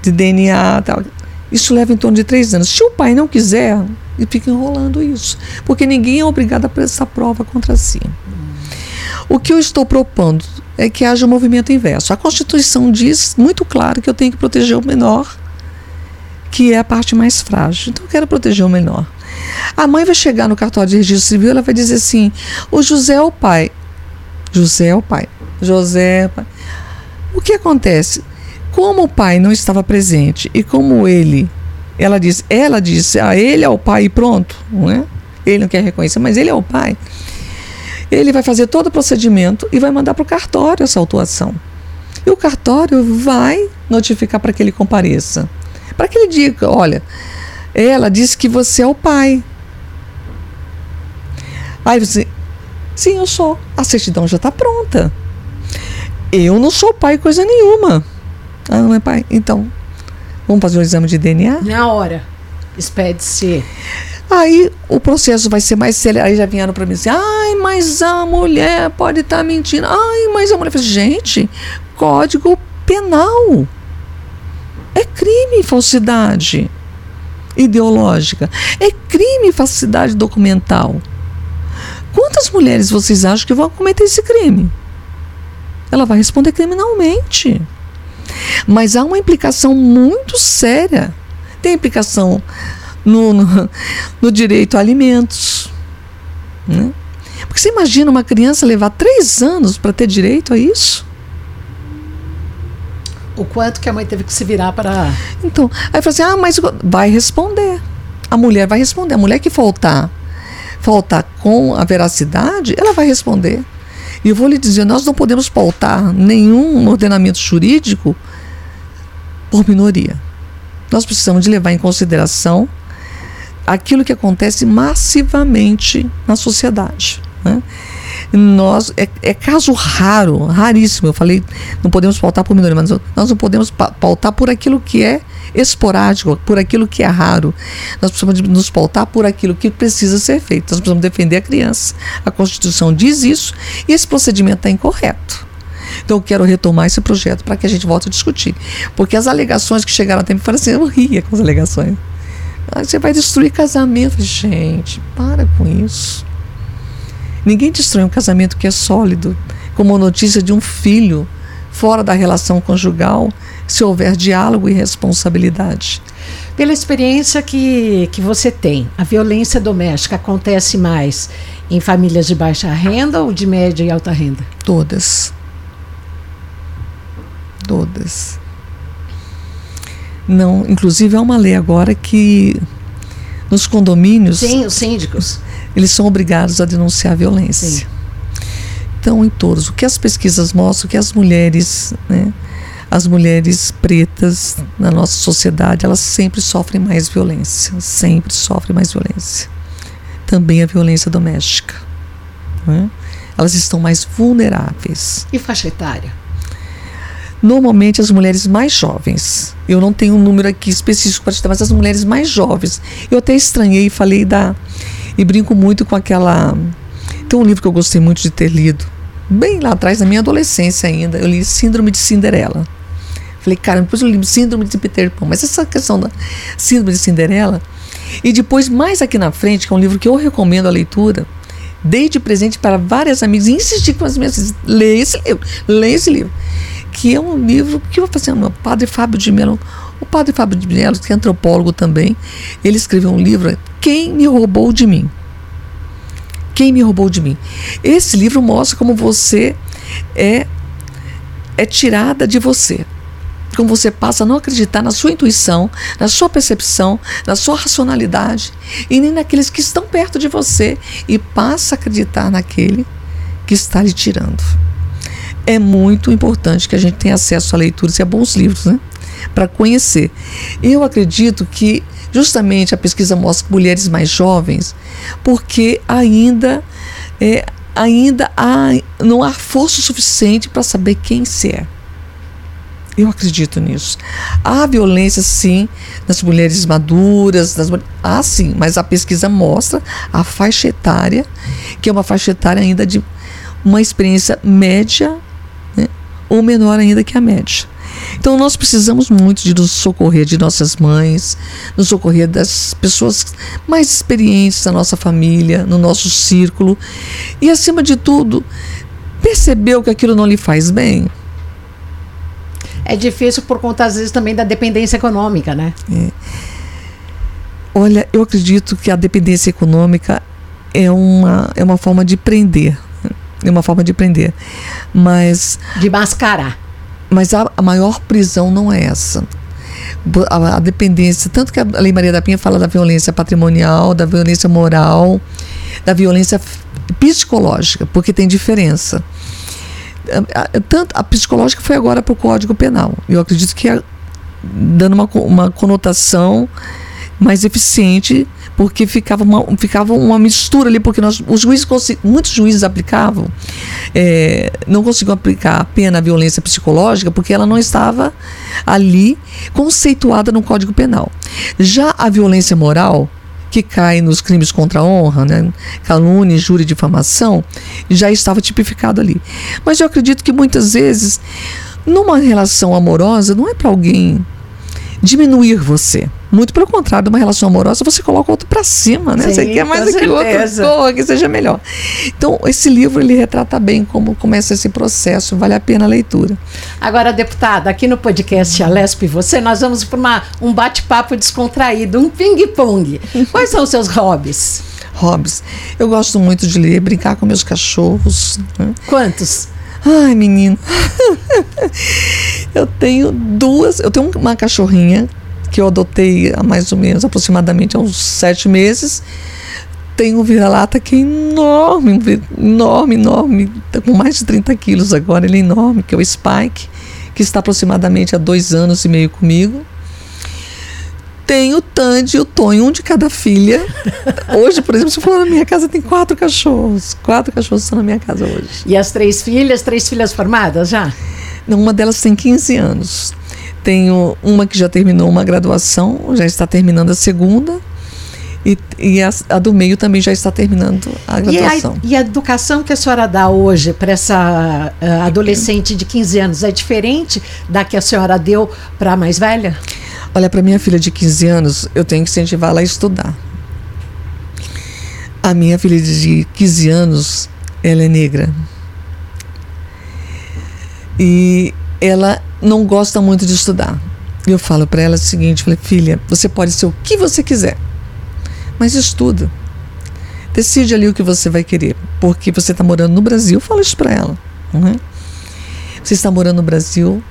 [SPEAKER 2] de DNA tal. Isso leva em torno de três anos. Se o pai não quiser, ele fica enrolando isso. Porque ninguém é obrigado a prestar prova contra si. O que eu estou propondo é que haja um movimento inverso. A Constituição diz muito claro que eu tenho que proteger o menor, que é a parte mais frágil. Então eu quero proteger o menor. A mãe vai chegar no cartório de registro civil, ela vai dizer assim: o José é o pai. José é o pai. José. É o pai. O que acontece? Como o pai não estava presente e como ele, ela diz, ela disse, ah, ele é o pai e pronto, não é? Ele não quer reconhecer, mas ele é o pai. Ele vai fazer todo o procedimento e vai mandar para o cartório essa autuação. E o cartório vai notificar para que ele compareça. Para que ele diga, olha, ela disse que você é o pai. Aí você, sim, eu sou. A certidão já está pronta. Eu não sou pai coisa nenhuma. Ah, não é pai? Então, vamos fazer o exame de DNA?
[SPEAKER 1] Na hora. Expede-se.
[SPEAKER 2] Aí o processo vai ser mais sério. Aí já vieram para mim assim: ai, mas a mulher pode estar tá mentindo. Ai, mas a mulher. Falei, gente, código penal. É crime falsidade ideológica. É crime falsidade documental. Quantas mulheres vocês acham que vão cometer esse crime? Ela vai responder criminalmente. Mas há uma implicação muito séria. Tem implicação no, no, no direito a alimentos. Né? Porque você imagina uma criança levar três anos para ter direito a isso?
[SPEAKER 1] O quanto que a mãe teve que se virar para.
[SPEAKER 2] Então, aí fala assim: ah, mas vai responder. A mulher vai responder. A mulher que faltar, faltar com a veracidade, ela vai responder. E eu vou lhe dizer: nós não podemos pautar nenhum ordenamento jurídico por minoria. Nós precisamos de levar em consideração aquilo que acontece massivamente na sociedade. Né? Nós é, é, caso raro, raríssimo. Eu falei, não podemos pautar por minoria, mas nós não podemos pautar por aquilo que é esporádico, por aquilo que é raro. Nós precisamos nos pautar por aquilo que precisa ser feito. Nós precisamos defender a criança. A Constituição diz isso e esse procedimento está incorreto. Então eu quero retomar esse projeto para que a gente volte a discutir. Porque as alegações que chegaram até mim falaram assim, eu ria com as alegações. Ah, você vai destruir casamento. Gente, para com isso. Ninguém destrói um casamento que é sólido, como a notícia de um filho fora da relação conjugal, se houver diálogo e responsabilidade.
[SPEAKER 1] Pela experiência que, que você tem, a violência doméstica acontece mais em famílias de baixa renda ou de média e alta renda?
[SPEAKER 2] Todas. Todas. Não, inclusive há uma lei agora que nos condomínios.
[SPEAKER 1] Sim, os síndicos
[SPEAKER 2] eles são obrigados a denunciar a violência. Sim. Então, em todos, o que as pesquisas mostram que as mulheres, né, as mulheres pretas na nossa sociedade, elas sempre sofrem mais violência, sempre sofrem mais violência. Também a violência doméstica. Né? Elas estão mais vulneráveis.
[SPEAKER 1] E faixa etária?
[SPEAKER 2] Normalmente as mulheres mais jovens. Eu não tenho um número aqui específico para te dar, mas as mulheres mais jovens. Eu até estranhei e falei da e brinco muito com aquela. Tem um livro que eu gostei muito de ter lido, bem lá atrás, na minha adolescência ainda. Eu li Síndrome de Cinderela. Falei, cara, depois eu li Síndrome de Peter Pan. Mas essa questão da Síndrome de Cinderela. E depois, mais aqui na frente, que é um livro que eu recomendo a leitura, dei de presente para várias amigas, insisti com as minhas leia esse livro, leia esse livro. Que é um livro que eu vou fazer, meu padre Fábio de Mello o padre Fábio de Mello, que é antropólogo também, ele escreveu um livro, Quem me roubou de mim? Quem me roubou de mim? Esse livro mostra como você é é tirada de você. Como você passa a não acreditar na sua intuição, na sua percepção, na sua racionalidade e nem naqueles que estão perto de você e passa a acreditar naquele que está lhe tirando. É muito importante que a gente tenha acesso a leituras e a bons livros, né? Para conhecer. Eu acredito que justamente a pesquisa mostra mulheres mais jovens, porque ainda é, ainda há, não há força suficiente para saber quem se é. Eu acredito nisso. Há violência, sim, nas mulheres maduras, nas, há sim, mas a pesquisa mostra a faixa etária, que é uma faixa etária ainda de uma experiência média ou menor ainda que a média. Então nós precisamos muito de nos socorrer de nossas mães, nos socorrer das pessoas mais experientes da nossa família, no nosso círculo. E acima de tudo, percebeu que aquilo não lhe faz bem.
[SPEAKER 1] É difícil por conta, às vezes, também da dependência econômica, né?
[SPEAKER 2] É. Olha, eu acredito que a dependência econômica é uma, é uma forma de prender. É uma forma de prender. Mas.
[SPEAKER 1] De mascarar.
[SPEAKER 2] Mas a, a maior prisão não é essa. A, a, dependência, tanto que a Lei Maria da Penha fala da violência patrimonial, da violência moral, da violência psicológica, porque tem diferença. Tanto a psicológica foi agora para o Código Penal. Eu acredito que é dando uma, uma conotação mais eficiente porque ficava uma, ficava uma mistura ali, porque nós, os juízes, muitos juízes aplicavam, é, não conseguiam aplicar a pena à violência psicológica porque ela não estava ali conceituada no Código Penal. Já a violência moral, que cai nos crimes contra a honra, né? calúnia, e difamação, já estava tipificado ali. Mas eu acredito que muitas vezes, numa relação amorosa, não é para alguém diminuir você. Muito pelo contrário, uma relação amorosa, você coloca o outro para cima, né? Sim, você quer mais aquele outro oh, que seja melhor. Então, esse livro ele retrata bem como começa esse processo, vale a pena a leitura.
[SPEAKER 1] Agora, deputada, aqui no podcast Alesp e você, nós vamos para um bate-papo descontraído, um ping-pong. Quais são os seus hobbies?
[SPEAKER 2] Hobbies. Eu gosto muito de ler, brincar com meus cachorros.
[SPEAKER 1] Né? Quantos?
[SPEAKER 2] Ai, menino. eu tenho duas. Eu tenho uma cachorrinha que eu adotei há mais ou menos, aproximadamente há uns sete meses. Tem um vira-lata que é enorme, enorme, enorme, tá com mais de 30 quilos agora, ele é enorme, que é o Spike, que está aproximadamente há dois anos e meio comigo. Tem o Tandy e o Tonho, um de cada filha. Hoje, por exemplo, se for na minha casa, tem quatro cachorros. Quatro cachorros estão na minha casa hoje.
[SPEAKER 1] E as três filhas, três filhas formadas já?
[SPEAKER 2] Não, uma delas tem 15 anos. Tenho uma que já terminou uma graduação, já está terminando a segunda. E, e a, a, do meio também já está terminando a graduação.
[SPEAKER 1] E a, e a educação que a senhora dá hoje para essa uh, adolescente de 15 anos é diferente da que a senhora deu para a mais velha?
[SPEAKER 2] Olha, para minha filha de 15 anos, eu tenho que incentivá-la a estudar. A minha filha de 15 anos, ela é negra. E ela não gosta muito de estudar. Eu falo para ela o seguinte, falei, filha, você pode ser o que você quiser, mas estuda. Decide ali o que você vai querer, porque você está morando no Brasil. Fala isso para ela. Não é? Você está morando no Brasil,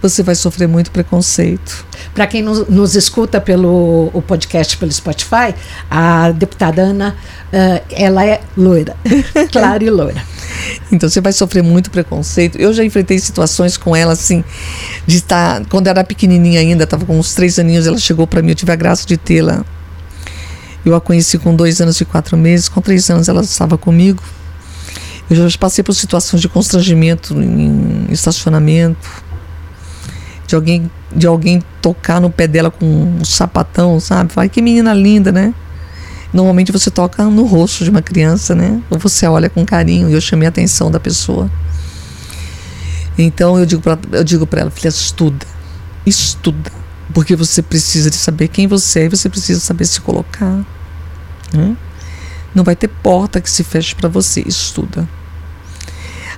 [SPEAKER 2] você vai sofrer muito preconceito.
[SPEAKER 1] Para quem nos, nos, escuta pelo o podcast pelo Spotify, a deputada Ana, uh, ela é loira, clara e loira.
[SPEAKER 2] Então você vai sofrer muito preconceito. Eu já enfrentei situações com ela assim, de estar quando era pequenininha ainda, estava com uns três aninhos, ela chegou para mim, eu tive a graça de tê-la. Eu a conheci com dois anos e quatro meses, com três anos ela estava comigo. Eu já passei por situações de constrangimento em estacionamento, de alguém, de alguém tocar no pé dela com um sapatão, sabe? Fala, que menina linda, né? Normalmente você toca no rosto de uma criança, né? Ou você olha com carinho e eu chamei a atenção da pessoa. Então eu digo para ela, filha, estuda, estuda, porque você precisa de saber quem você é e você precisa saber se colocar. Né? Não vai ter porta que se feche para você, estuda.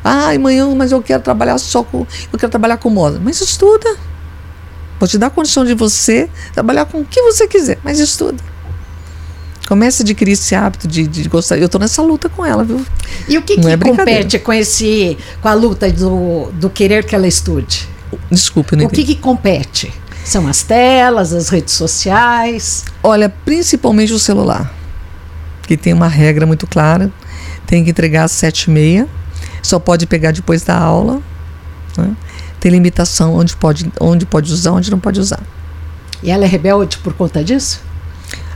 [SPEAKER 2] Ai, manhã, mas eu quero trabalhar só com, eu quero trabalhar com moda, mas estuda. Vou te dar a condição de você trabalhar com o que você quiser, mas estuda. Comece a adquirir esse hábito de, de gostar. Eu estou nessa luta com ela, viu?
[SPEAKER 1] E o que,
[SPEAKER 2] Não
[SPEAKER 1] que
[SPEAKER 2] é
[SPEAKER 1] compete com esse com a luta do, do querer que ela estude?
[SPEAKER 2] Desculpe, não
[SPEAKER 1] O que, que compete? São as telas, as redes sociais.
[SPEAKER 2] Olha, principalmente o celular, que tem uma regra muito clara. Tem que entregar às sete e meia. Só pode pegar depois da aula. né? Tem limitação onde pode, onde pode usar, onde não pode usar.
[SPEAKER 1] E ela é rebelde por conta disso?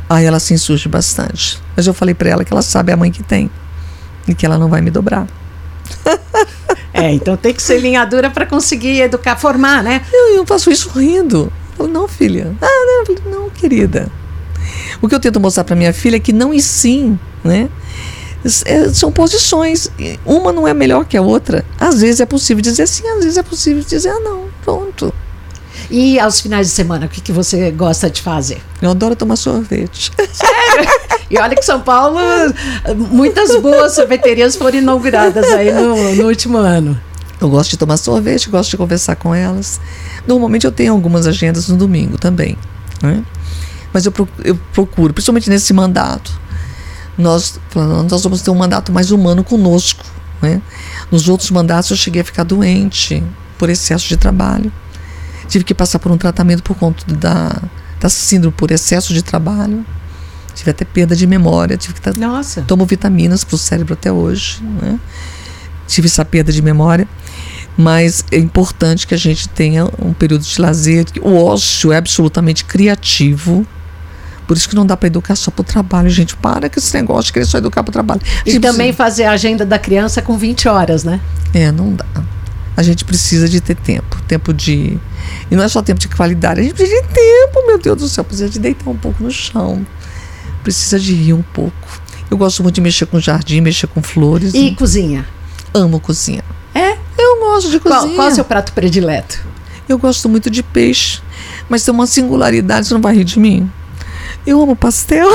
[SPEAKER 2] Aí ela se insurge bastante. Mas eu falei pra ela que ela sabe a mãe que tem. E que ela não vai me dobrar.
[SPEAKER 1] É, então tem que ser linha dura para conseguir educar, formar, né?
[SPEAKER 2] Eu, eu faço isso rindo. Eu falo, não, filha. Ah, não, falei, não, querida. O que eu tento mostrar para minha filha é que não e sim, né? É, são posições. Uma não é melhor que a outra. Às vezes é possível dizer sim, às vezes é possível dizer ah, não. Pronto.
[SPEAKER 1] E aos finais de semana, o que, que você gosta de fazer?
[SPEAKER 2] Eu adoro tomar sorvete.
[SPEAKER 1] E olha que São Paulo, muitas boas sorveterias foram inauguradas aí no, no último ano.
[SPEAKER 2] Eu gosto de tomar sorvete, gosto de conversar com elas. Normalmente eu tenho algumas agendas no domingo também. Né? Mas eu, pro- eu procuro, principalmente nesse mandato, nós, nós vamos ter um mandato mais humano conosco. Né? Nos outros mandatos eu cheguei a ficar doente por excesso de trabalho. Tive que passar por um tratamento por conta da, da síndrome por excesso de trabalho. Tive até perda de memória, tive que estar
[SPEAKER 1] Nossa.
[SPEAKER 2] tomo vitaminas para o cérebro até hoje. Né? Tive essa perda de memória, mas é importante que a gente tenha um período de lazer. O ócio é absolutamente criativo. Por isso que não dá para educar só para o trabalho, gente. Para com esse negócio de querer só educar para o trabalho.
[SPEAKER 1] E
[SPEAKER 2] gente
[SPEAKER 1] também fazer a agenda da criança com 20 horas, né?
[SPEAKER 2] É, não dá. A gente precisa de ter tempo. Tempo de. E não é só tempo de qualidade, a gente precisa de tempo, meu Deus do céu. Precisa de deitar um pouco no chão. Precisa de rir um pouco. Eu gosto muito de mexer com jardim, mexer com flores.
[SPEAKER 1] E cozinha.
[SPEAKER 2] amo cozinhar.
[SPEAKER 1] É?
[SPEAKER 2] Eu gosto de
[SPEAKER 1] Qual,
[SPEAKER 2] cozinhar.
[SPEAKER 1] qual é o seu prato predileto?
[SPEAKER 2] Eu gosto muito de peixe, mas tem uma singularidade, você não vai rir de mim? Eu amo pastel.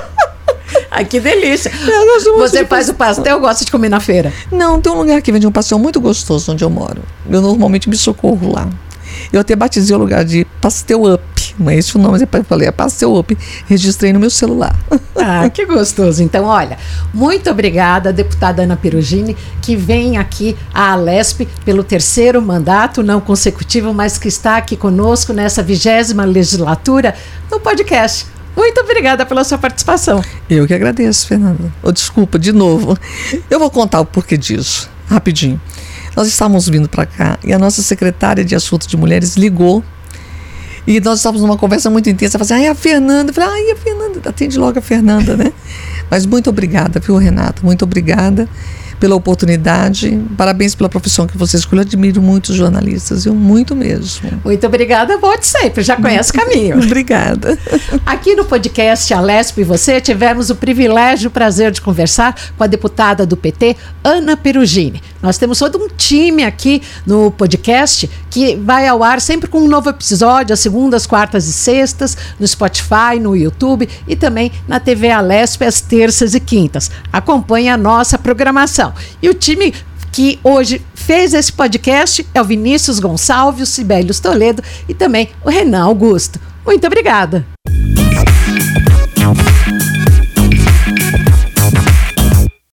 [SPEAKER 1] Ai, que delícia.
[SPEAKER 2] Eu gosto muito
[SPEAKER 1] Você faz o pastel, gosta de comer na feira.
[SPEAKER 2] Não, tem um lugar que vende um pastel muito gostoso onde eu moro. Eu normalmente me socorro lá. Eu até batizei o lugar de Pastel Up. Não é esse o nome, eu falei, é Pastel Up. Registrei no meu celular.
[SPEAKER 1] Ah, que gostoso. Então, olha, muito obrigada, deputada Ana Perugini, que vem aqui à Alesp pelo terceiro mandato, não consecutivo, mas que está aqui conosco nessa vigésima legislatura no podcast. Muito obrigada pela sua participação.
[SPEAKER 2] Eu que agradeço, Fernanda. Oh, desculpa, de novo. Eu vou contar o porquê disso, rapidinho. Nós estávamos vindo para cá e a nossa secretária de Assuntos de Mulheres ligou. E nós estávamos numa conversa muito intensa. Falou assim, ai, a Fernanda. Falei, ai, a Fernanda. Atende logo a Fernanda, né? Mas muito obrigada, viu, Renata? Muito obrigada pela oportunidade. Parabéns pela profissão que você escolheu. Eu admiro muito os jornalistas, eu muito mesmo.
[SPEAKER 1] Muito obrigada, volte sempre, já conhece o caminho.
[SPEAKER 2] Obrigada.
[SPEAKER 1] Aqui no podcast Alesp e você tivemos o privilégio e o prazer de conversar com a deputada do PT, Ana Perugini. Nós temos todo um time aqui no podcast que vai ao ar sempre com um novo episódio, às segundas, quartas e sextas, no Spotify, no YouTube e também na TV Alesp às terças e quintas. Acompanhe a nossa programação. Então, e o time que hoje fez esse podcast é o Vinícius Gonçalves, o Sibelius Toledo e também o Renan Augusto. Muito obrigada.